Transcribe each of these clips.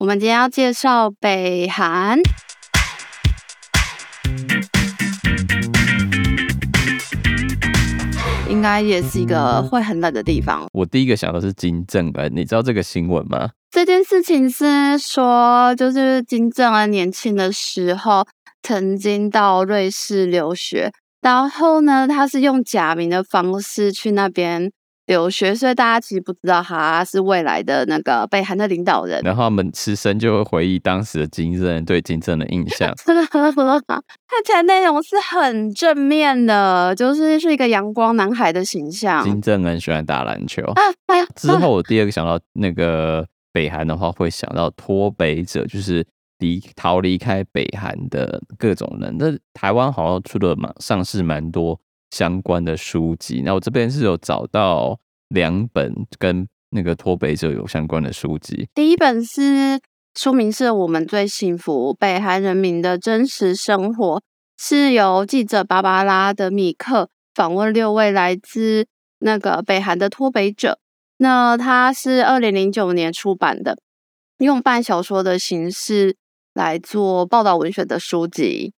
我们今天要介绍北韩，应该也是一个会很冷的地方。我第一个想到是金正恩，你知道这个新闻吗？这件事情是说，就是金正恩年轻的时候曾经到瑞士留学，然后呢，他是用假名的方式去那边。留学，所以大家其实不知道他是未来的那个北韩的领导人。然后他们师生就会回忆当时的金正恩对金正恩的印 象。看起来内容是很正面的，就是是一个阳光男孩的形象。金正恩喜欢打篮球。啊哎、之后 我第二个想到那个北韩的话，会想到脱北者，就是离逃离开北韩的各种人。那台湾好像出的蛮上市蛮多。相关的书籍，那我这边是有找到两本跟那个脱北者有相关的书籍。第一本是书名是我们最幸福：北韩人民的真实生活，是由记者芭芭拉德米克访问六位来自那个北韩的脱北者。那它是二零零九年出版的，用半小说的形式来做报道文学的书籍。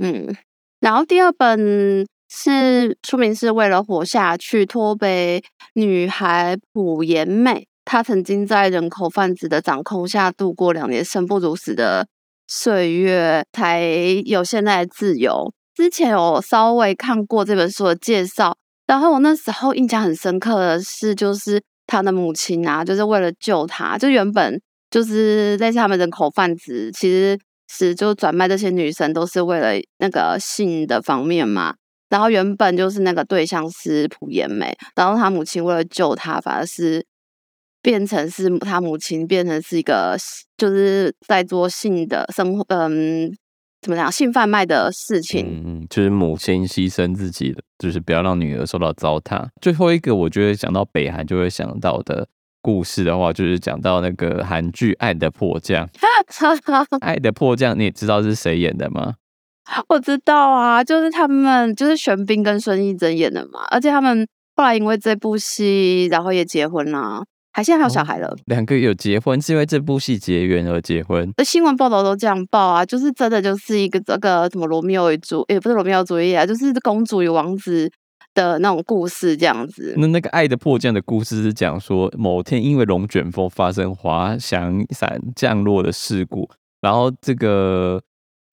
嗯，然后第二本。是书名是为了活下去。脱北女孩朴妍美，她曾经在人口贩子的掌控下度过两年生不如死的岁月，才有现在的自由。之前有稍微看过这本书的介绍，然后我那时候印象很深刻的是，就是她的母亲啊，就是为了救她，就原本就是类似他们人口贩子，其实是就转卖这些女生都是为了那个性的方面嘛。然后原本就是那个对象是朴妍美，然后他母亲为了救他，反而是变成是他母亲变成是一个就是在做性的生活，嗯，怎么讲性贩卖的事情，嗯，就是母亲牺牲自己的，就是不要让女儿受到糟蹋。最后一个，我觉得讲到北韩就会想到的故事的话，就是讲到那个韩剧《爱的迫降》。《爱的迫降》，你也知道是谁演的吗？我知道啊，就是他们就是玄彬跟孙艺珍演的嘛，而且他们后来因为这部戏，然后也结婚了，还现在还有小孩了。哦，两个有结婚是因为这部戏结缘而结婚？那新闻报道都这样报啊，就是真的就是一个这个什么罗密欧与朱，也不是罗密欧主义啊，就是公主与王子的那种故事这样子。那那个爱的迫降的故事是讲说，某天因为龙卷风发生滑翔伞降落的事故，然后这个。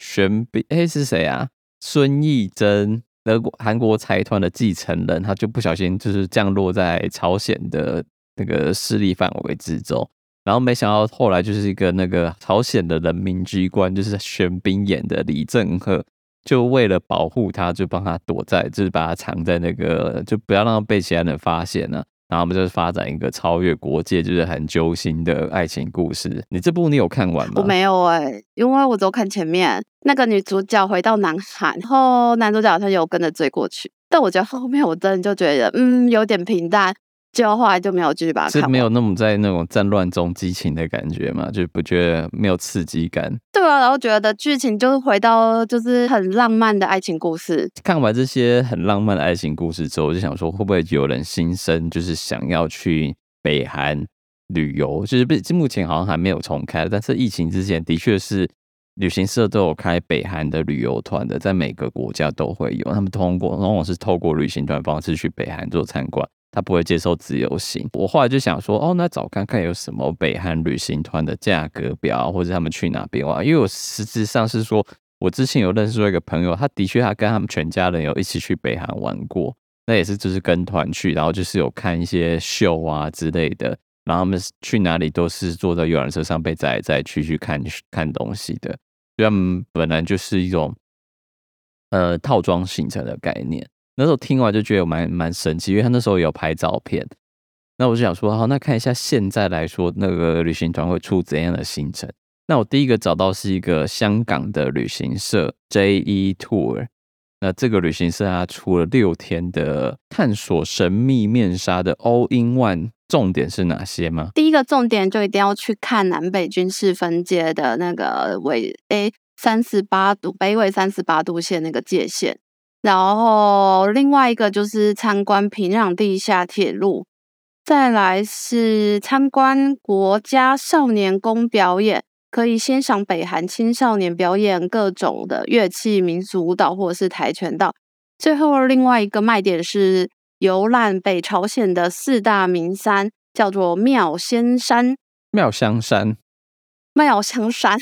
玄彬哎，是谁啊？孙艺珍，德国韩国财团的继承人，他就不小心就是降落在朝鲜的那个势力范围之中，然后没想到后来就是一个那个朝鲜的人民军官，就是玄彬演的李正赫，就为了保护他，就帮他躲在，就是把他藏在那个，就不要让他被其他人发现呢、然后我们就是发展一个超越国界，就是很揪心的爱情故事。你这部你有看完吗？我没有哎、因为我只有看前面那个女主角回到南韩，然后男主角好像有跟着追过去，但我觉得后面我真的就觉得嗯有点平淡。就后来就没有继续把它看完，是没有那么在那种战乱中激情的感觉嘛？就不觉得没有刺激感？对啊，然后觉得剧情就是回到就是很浪漫的爱情故事。看完这些很浪漫的爱情故事之后，我就想说，会不会有人心生就是想要去北韩旅游？就是不，目前好像还没有重开，但是疫情之前的确是旅行社都有开北韩的旅游团的，在每个国家都会有。他们通过往往是透过旅行团方式去北韩做参观。他不会接受自由行。我后来就想说，哦，那找看看有什么北韩旅行团的价格表，或者他们去哪边玩。因为我实质上是说，我之前有认识一个朋友，他的确他跟他们全家人有一起去北韩玩过，那也是就是跟团去，然后就是有看一些秀啊之类的。然后他们去哪里都是坐在游览车上被载载去去看看东西的，所以他们本来就是一种呃套装形成的概念。那时候听完就觉得蛮蛮神奇，因为他那时候有拍照片。那我就想说，好，那看一下现在来说，那个旅行团会出怎样的行程？那我第一个找到是一个香港的旅行社 JE Tour。那这个旅行社它出了六天的探索神秘面纱的 All in One，重点是哪些吗？第一个重点就一定要去看南北军事分界的那个纬 A 三十八度，北纬三十八度线那个界限。然后另外一个就是参观平壤地下铁路，再来是参观国家少年宫表演，可以欣赏北韩青少年表演各种的乐器、民族舞蹈或者是跆拳道。最后，另外一个卖点是游览北朝鲜的四大名山，叫做妙仙山、妙香山、妙香山。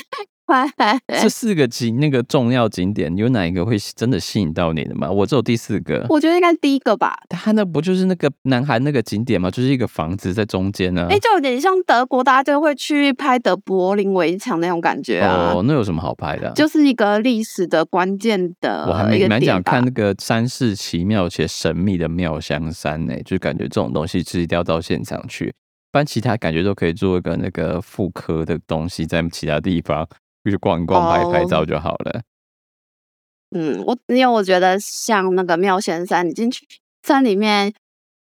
这 四个景那个重要景点，有哪一个会真的吸引到你的吗？我只有第四个，我觉得应该第一个吧。它那不就是那个南韩那个景点吗？就是一个房子在中间呢、啊。哎、欸，就有点像德国，大家就会去拍的柏林围墙那种感觉啊。哦，那有什么好拍的、啊？就是一个历史的关键的。我还没蛮想看那个山势奇妙且神秘的妙香山呢、欸，就感觉这种东西是一定要到现场去，不然其他感觉都可以做一个那个复刻的东西在其他地方。去逛一逛、拍拍照就好了。嗯，我因为我觉得像那个妙仙山，你进去山里面，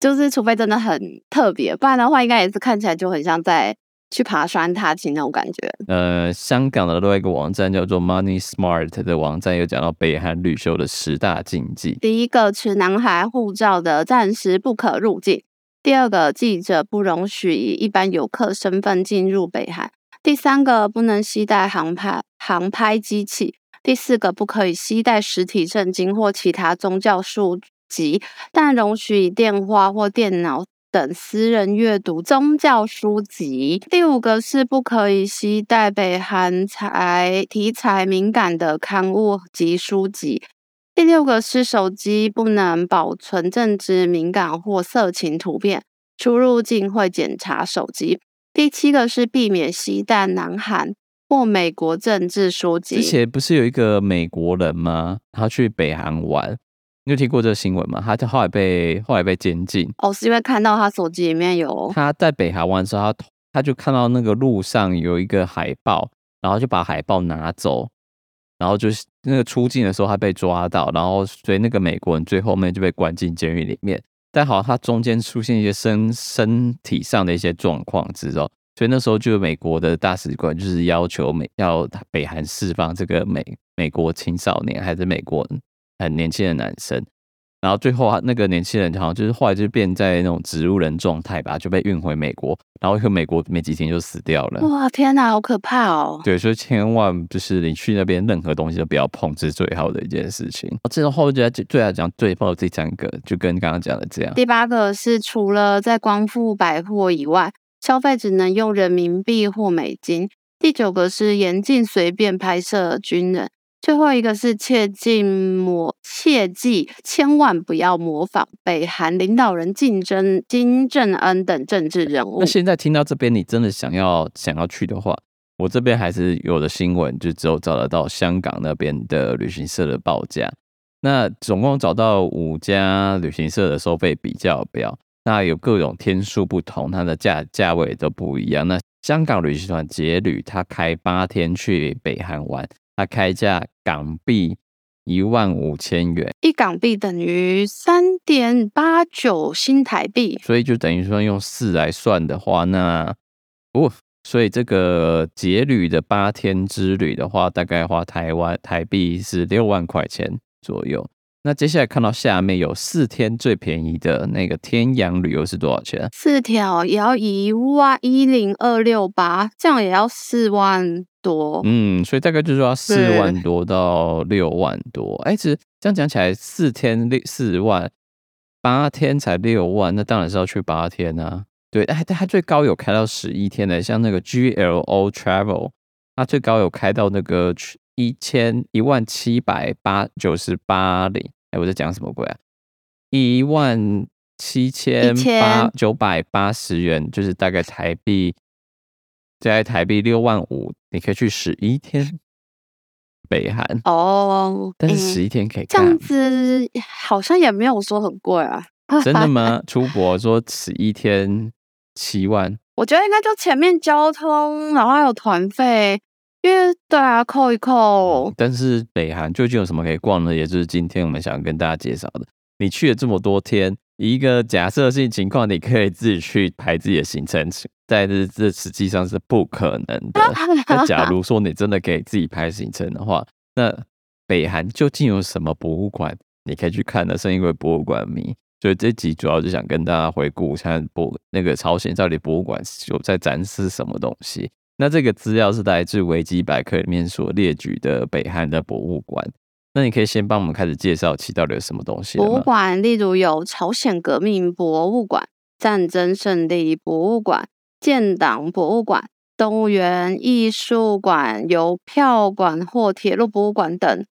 就是除非真的很特别，不然的话，应该也是看起来就很像在去爬山踏青那种感觉。呃，香港的另外一个网站叫做 Money Smart 的网站有讲到北韩旅游的十大禁忌：第一个，持男孩护照的暂时不可入境；第二个，记者不容许以一般游客身份进入北韩。第三个不能携带航拍航拍机器，第四个不可以携带实体圣经或其他宗教书籍，但容许以电话或电脑等私人阅读宗教书籍。第五个是不可以携带北韩材题材敏感的刊物及书籍。第六个是手机不能保存政治敏感或色情图片，出入境会检查手机。第七个是避免携带南韩或美国政治书籍。之前不是有一个美国人吗？他去北韩玩，你有听过这个新闻吗？他后来被后来被监禁。哦，是因为看到他手机里面有他在北韩玩的时候，他他就看到那个路上有一个海报，然后就把海报拿走，然后就是那个出境的时候他被抓到，然后所以那个美国人最后面就被关进监狱里面。但好像他中间出现一些身身体上的一些状况之后，所以那时候就美国的大使馆就是要求美要北韩释放这个美美国青少年还是美国很年轻的男生。然后最后啊，那个年轻人好像就是后来就变在那种植物人状态吧，就被运回美国，然后去美国没几天就死掉了。哇，天哪，好可怕哦！对，所以千万就是你去那边任何东西都不要碰，这是最好的一件事情。这种后就最来讲最后这三个，就跟刚刚讲的这样。第八个是除了在光复百货以外，消费只能用人民币或美金。第九个是严禁随便拍摄军人。最后一个是切记模，切记千万不要模仿北韩领导人竞争金正恩等政治人物。那现在听到这边，你真的想要想要去的话，我这边还是有的新闻，就只有找得到香港那边的旅行社的报价。那总共找到五家旅行社的收费比较表，那有各种天数不同，它的价价位都不一样。那香港旅行团捷旅，它开八天去北韩玩。它开价港币一万五千元，一港币等于三点八九新台币，所以就等于说用四来算的话，那哦，所以这个节旅的八天之旅的话，大概花台湾台币是六万块钱左右。那接下来看到下面有四天最便宜的那个天洋旅游是多少钱？四条也要一万一零二六八，这样也要四万多。嗯，所以大概就是说四万多到六万多。哎，其实这样讲起来，四天六四万，八天才六万，那当然是要去八天啊。对，哎，它最高有开到十一天的，像那个 GLO Travel，它最高有开到那个一千一万七百八九十八零，哎，我在讲什么鬼啊？一万七千八九百八十元，就是大概台币在台币六万五，你可以去十一天北韩哦。但是十一天可以看，这样子好像也没有说很贵啊。真的吗？出国说十一天七万，我觉得应该就前面交通，然后还有团费。因为对啊，扣一扣。但是北韩究竟有什么可以逛呢？也就是今天我们想跟大家介绍的。你去了这么多天，一个假设性情况，你可以自己去排自己的行程，但是这实际上是不可能的。那假如说你真的可以自己排行程的话，那北韩究竟有什么博物馆你可以去看呢？是因为博物馆迷，所以这集主要就想跟大家回顾，看博那个朝鲜到底博物馆有在展示什么东西。那这个资料是来自维基百科里面所列举的北韩的博物馆。那你可以先帮我们开始介绍其到底有什么东西。博物馆例如有朝鲜革命博物馆、战争胜利博物馆、建党博物馆、动物园、艺术馆、邮票馆或铁路博物馆等，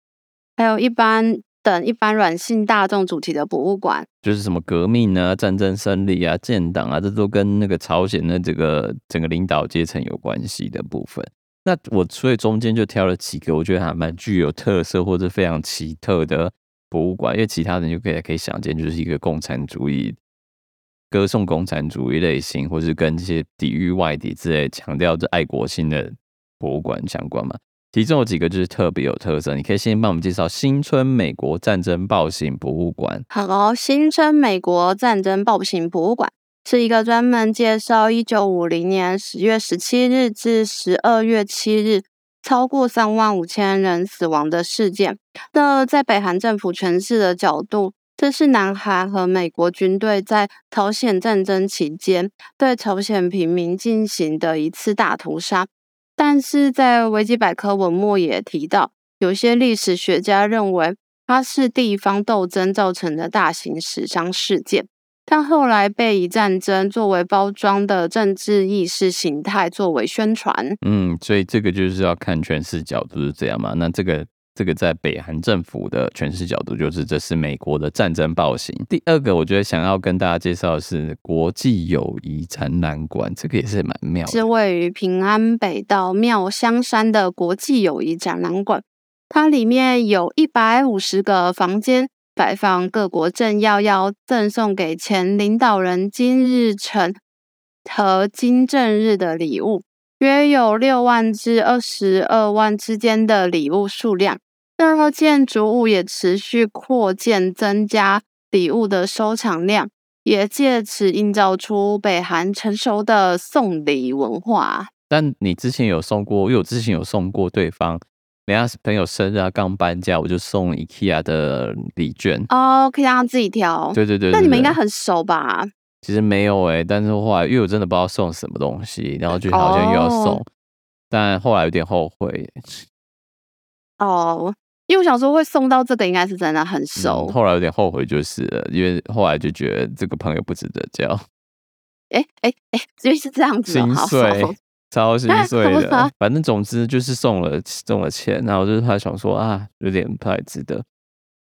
还有一般。等一般软性大众主题的博物馆，就是什么革命啊、战争胜利啊、建党啊，这都跟那个朝鲜的这个整个领导阶层有关系的部分。那我所以中间就挑了几个，我觉得还蛮具有特色或者非常奇特的博物馆，因为其他人就可以可以想见，就是一个共产主义、歌颂共产主义类型，或是跟这些抵御外敌之类强调这爱国心的博物馆相关嘛。其中有几个就是特别有特色，你可以先帮我们介绍新春美国战争暴行博物馆。好，新春美国战争暴行博物馆是一个专门介绍一九五零年十月十七日至十二月七日超过三万五千人死亡的事件。那在北韩政府诠释的角度，这是南韩和美国军队在朝鲜战争期间对朝鲜平民进行的一次大屠杀。但是在维基百科文末也提到，有些历史学家认为它是地方斗争造成的大型死伤事件，但后来被以战争作为包装的政治意识形态作为宣传。嗯，所以这个就是要看全视角都是这样嘛？那这个。这个在北韩政府的诠释角度，就是这是美国的战争暴行。第二个，我觉得想要跟大家介绍的是国际友谊展览馆，这个也是蛮妙的，是位于平安北道妙香山的国际友谊展览馆。它里面有一百五十个房间，摆放各国政要要赠送给前领导人金日成和金正日的礼物，约有六万至二十二万之间的礼物数量。这套建筑物也持续扩建，增加礼物的收藏量，也借此营造出北韩成熟的送礼文化。但你之前有送过，因为我之前有送过对方，人家朋友生日啊，刚搬家，我就送 IKEA 的礼券哦，可以让他自己挑。对对对，对，那你们应该很熟吧？其实没有哎、欸，但是后来因为我真的不知道送什么东西，然后就好像又要送，哦、但后来有点后悔。哦。因为我想说会送到这个，应该是真的很熟。嗯，后来有点后悔，就是了，因为后来就觉得这个朋友不值得交。哎哎哎，因为是这样子，心碎，超心碎的。反正总之就是送了送了钱，然后就是他想说啊，有点不太值得。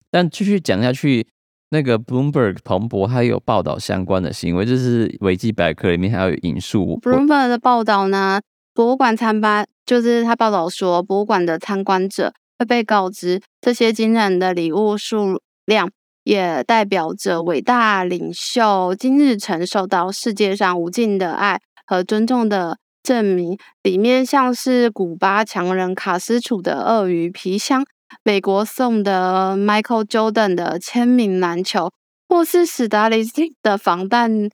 但继续讲下去，那个 Bloomberg 彭博他有报道相关的行为，就是维基百科里面还有引述 Bloomberg 的报道呢。博物馆参观就是他报道说，博物馆的参观者。会被告知，这些惊人的礼物数量也代表着伟大领袖金日成受到世界上无尽的爱和尊重的证明。里面像是古巴强人卡斯楚的鳄鱼皮箱，美国送的 Michael Jordan 的签名篮球，或是史达林的防弹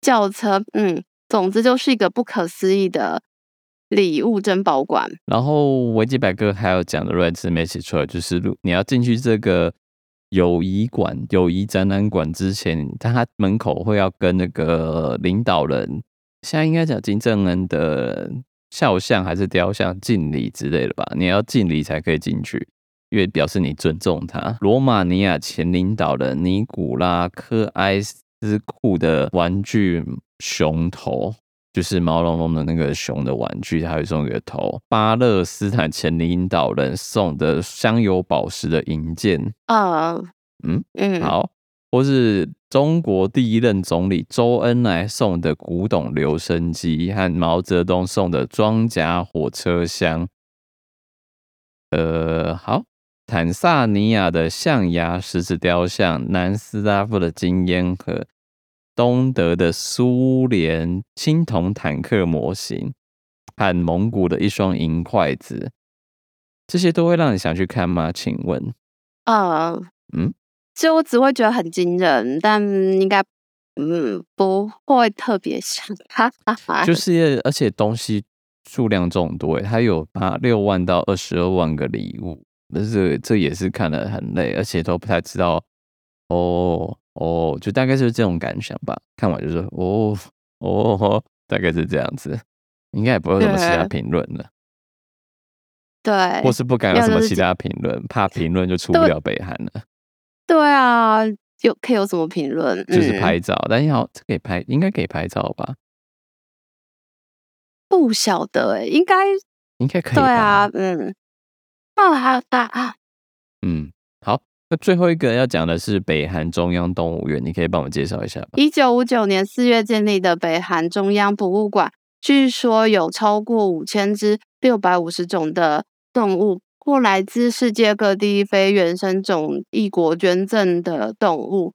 轿车。嗯，总之就是一个不可思议的。礼物珍宝馆，然后维基百科还有讲的，瑞兹没写出来，就是你要进去这个友谊馆、友谊展览馆之前，他门口会要跟那个领导人，现在应该讲金正恩的肖像还是雕像敬礼之类的吧？你要敬礼才可以进去，因为表示你尊重他。罗马尼亚前领导人尼古拉科埃斯库的玩具熊头。就是毛茸茸的那个熊的玩具，他会送一个头。巴勒斯坦前领导人送的镶有宝石的银剑啊，嗯嗯，好，或是中国第一任总理周恩来送的古董留声机，和毛泽东送的装甲火车厢。呃，好，坦萨尼亚的象牙石子雕像，南斯拉夫的金烟盒。东德的苏联青铜坦克模型，和蒙古的一双银筷子，这些都会让你想去看吗？请问？呃，嗯，其实我只会觉得很惊人，但应该嗯不会特别想看。就是而且东西数量众多，它有八六万到二十二万个礼物，但是这也是看得很累，而且都不太知道哦。哦，就大概就是这种感想吧。看完就是哦哦，大概是这样子。应该也不会有什么其他评论了。对，或是不敢有什么其他评论，怕评论就出不了北韩了。对啊，有可以有什么评论？就是拍照，嗯、但要这可以拍，应该可以拍照吧？不晓得哎、欸，应该应该可以。对啊，嗯，哦，好大啊。嗯，好，那最后一个要讲的是北韩中央动物园，你可以帮我介绍一下吧？一九五九年四月建立的北韩中央博物馆，据说有超过五千只六百五十种的。动物或来自世界各地非原生种异国捐赠的动物，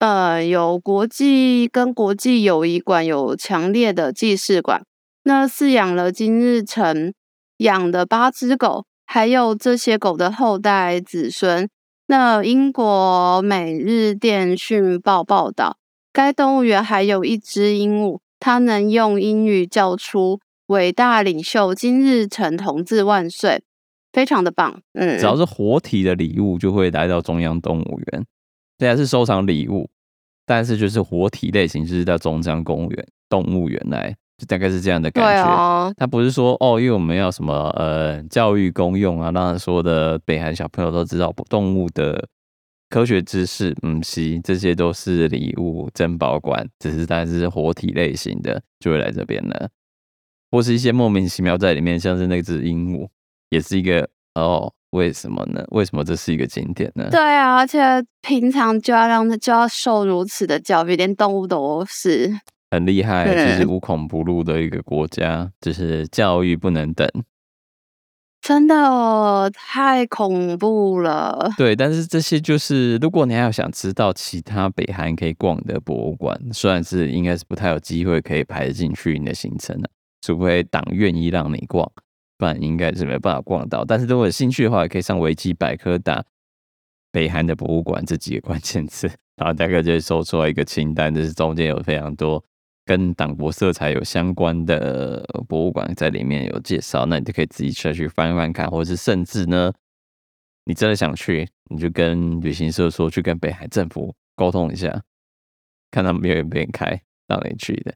呃，有国际跟国际友谊馆有强烈的既视感。那饲养了金日成养的八只狗，还有这些狗的后代子孙。那英国《每日电讯报》报道，该动物园还有一只鹦鹉，它能用英语叫出“伟大领袖金日成同志万岁”。非常的棒，嗯，只要是活体的礼物就会来到中央动物园，虽然是收藏礼物，但是就是活体类型就是在中央公园动物园来，就大概是这样的感觉。哦、它不是说哦，因为我们要什么呃教育功用啊，让所有的北韩小朋友都知道动物的科学知识，嗯，是这些都是礼物珍宝馆，只是但是活体类型的就会来这边了，或是一些莫名其妙在里面，像是那只鹦鹉。也是一个哦，为什么呢？为什么这是一个景点呢？对啊，而且平常就要让他就要受如此的教育，连动物都是很厉害，就是无孔不入的一个国家，就是教育不能等，真的哦，太恐怖了。对，但是这些就是，如果你还要想知道其他北韩可以逛的博物馆，虽然是应该是不太有机会可以排进去你的行程了，除非党愿意让你逛。不然应该是没办法逛到，但是如果有兴趣的话，也可以上维基百科打北韩的博物馆这几个关键词，然后大概就会搜出来一个清单，就是中间有非常多跟党国色彩有相关的博物馆在里面有介绍，那你就可以自己下去翻翻看，或者是甚至呢，你真的想去，你就跟旅行社说，去跟北海政府沟通一下，看他们愿不愿意开让你去的，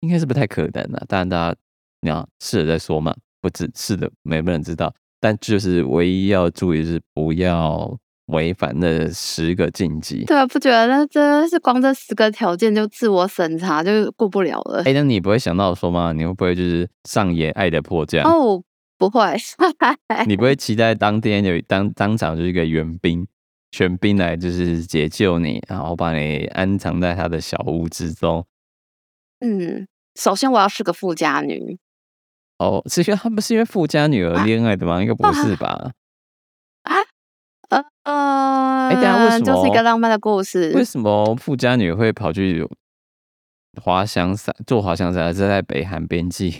应该是不太可能的，当然大家你要试了再说嘛。不只是的，没有人知道，但就是唯一要注意是不要违反那十个禁忌。对啊，不觉得那真的是光这十个条件就自我审查就过不了了？哎、欸，那你不会想到说吗？你会不会就是上演爱的迫降？哦，不会。你不会 期待当天有当当场就是一个援兵，援兵来就是解救你，然后把你安藏在他的小屋之中？嗯，首先我要是个富家女。哦，是因为他们是因为富家女而恋爱的吗？啊、应该不是吧？啊，呃呃，哎、欸，等下为什么？就是一个浪漫的故事。为什么富家女会跑去滑翔伞？坐滑翔伞还是在北韩边境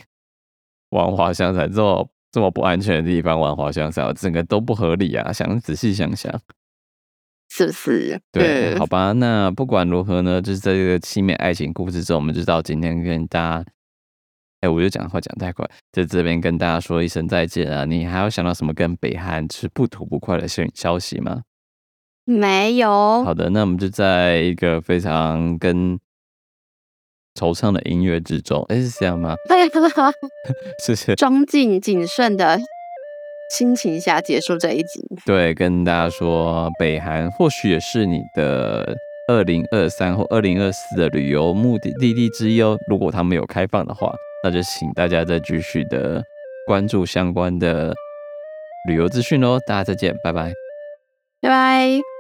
玩滑翔伞？这么这么不安全的地方玩滑翔伞，整个都不合理啊！想仔细想想，是不是？对，好吧。那不管如何呢，就是在这个凄美爱情故事中，我们就到今天跟大家。哎、欸，我就讲话讲太快，在这边跟大家说一声再见啊！你还有想到什么跟北韩是不吐不快的消消息吗？没有。好的，那我们就在一个非常跟惆怅的音乐之中，哎、欸，是这样吗？对，谢谢。庄敬谨慎的心情下结束这一集。对，跟大家说，北韩或许也是你的。二零二三或二零二四的旅游目的地地之一哦。如果它没有开放的话，那就请大家再继续的关注相关的旅游资讯哦。大家再见，拜拜，拜拜。